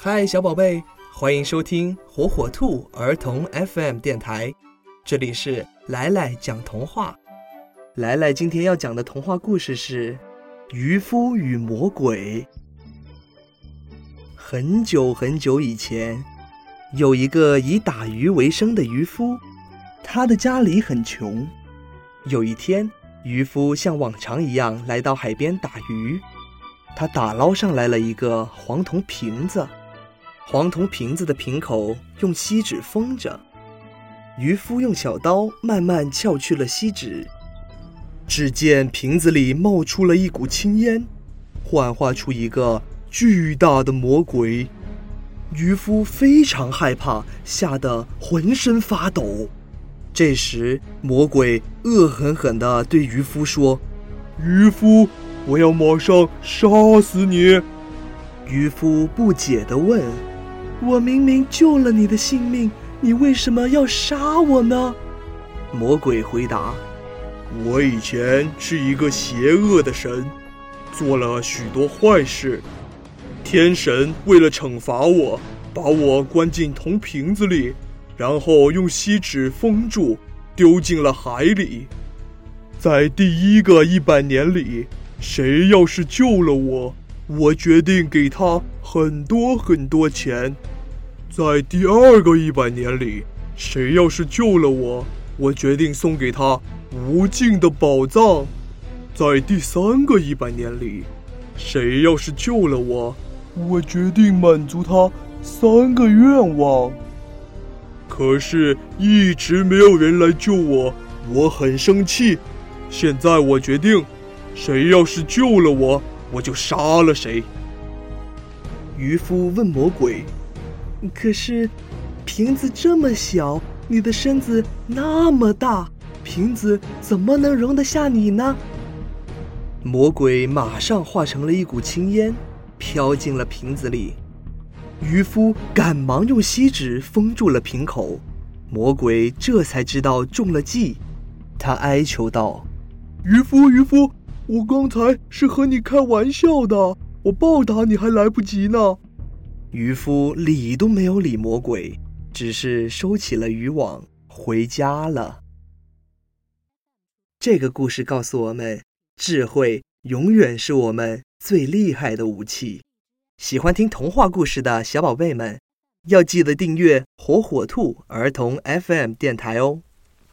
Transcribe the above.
嗨，小宝贝，欢迎收听火火兔儿童 FM 电台，这里是来来讲童话。来来今天要讲的童话故事是《渔夫与魔鬼》。很久很久以前，有一个以打鱼为生的渔夫，他的家里很穷。有一天，渔夫像往常一样来到海边打鱼，他打捞上来了一个黄铜瓶子。黄铜瓶子的瓶口用锡纸封着，渔夫用小刀慢慢撬去了锡纸，只见瓶子里冒出了一股青烟，幻化出一个巨大的魔鬼。渔夫非常害怕，吓得浑身发抖。这时，魔鬼恶狠狠地对渔夫说：“渔夫，我要马上杀死你！”渔夫不解地问。我明明救了你的性命，你为什么要杀我呢？魔鬼回答：“我以前是一个邪恶的神，做了许多坏事。天神为了惩罚我，把我关进铜瓶子里，然后用锡纸封住，丢进了海里。在第一个一百年里，谁要是救了我？”我决定给他很多很多钱，在第二个一百年里，谁要是救了我，我决定送给他无尽的宝藏；在第三个一百年里，谁要是救了我，我决定满足他三个愿望。可是，一直没有人来救我，我很生气。现在我决定，谁要是救了我。我就杀了谁。渔夫问魔鬼：“可是，瓶子这么小，你的身子那么大，瓶子怎么能容得下你呢？”魔鬼马上化成了一股青烟，飘进了瓶子里。渔夫赶忙用锡纸封住了瓶口。魔鬼这才知道中了计，他哀求道：“渔夫，渔夫。”我刚才是和你开玩笑的，我报答你还来不及呢。渔夫理都没有理魔鬼，只是收起了渔网回家了。这个故事告诉我们，智慧永远是我们最厉害的武器。喜欢听童话故事的小宝贝们，要记得订阅火火兔儿童 FM 电台哦。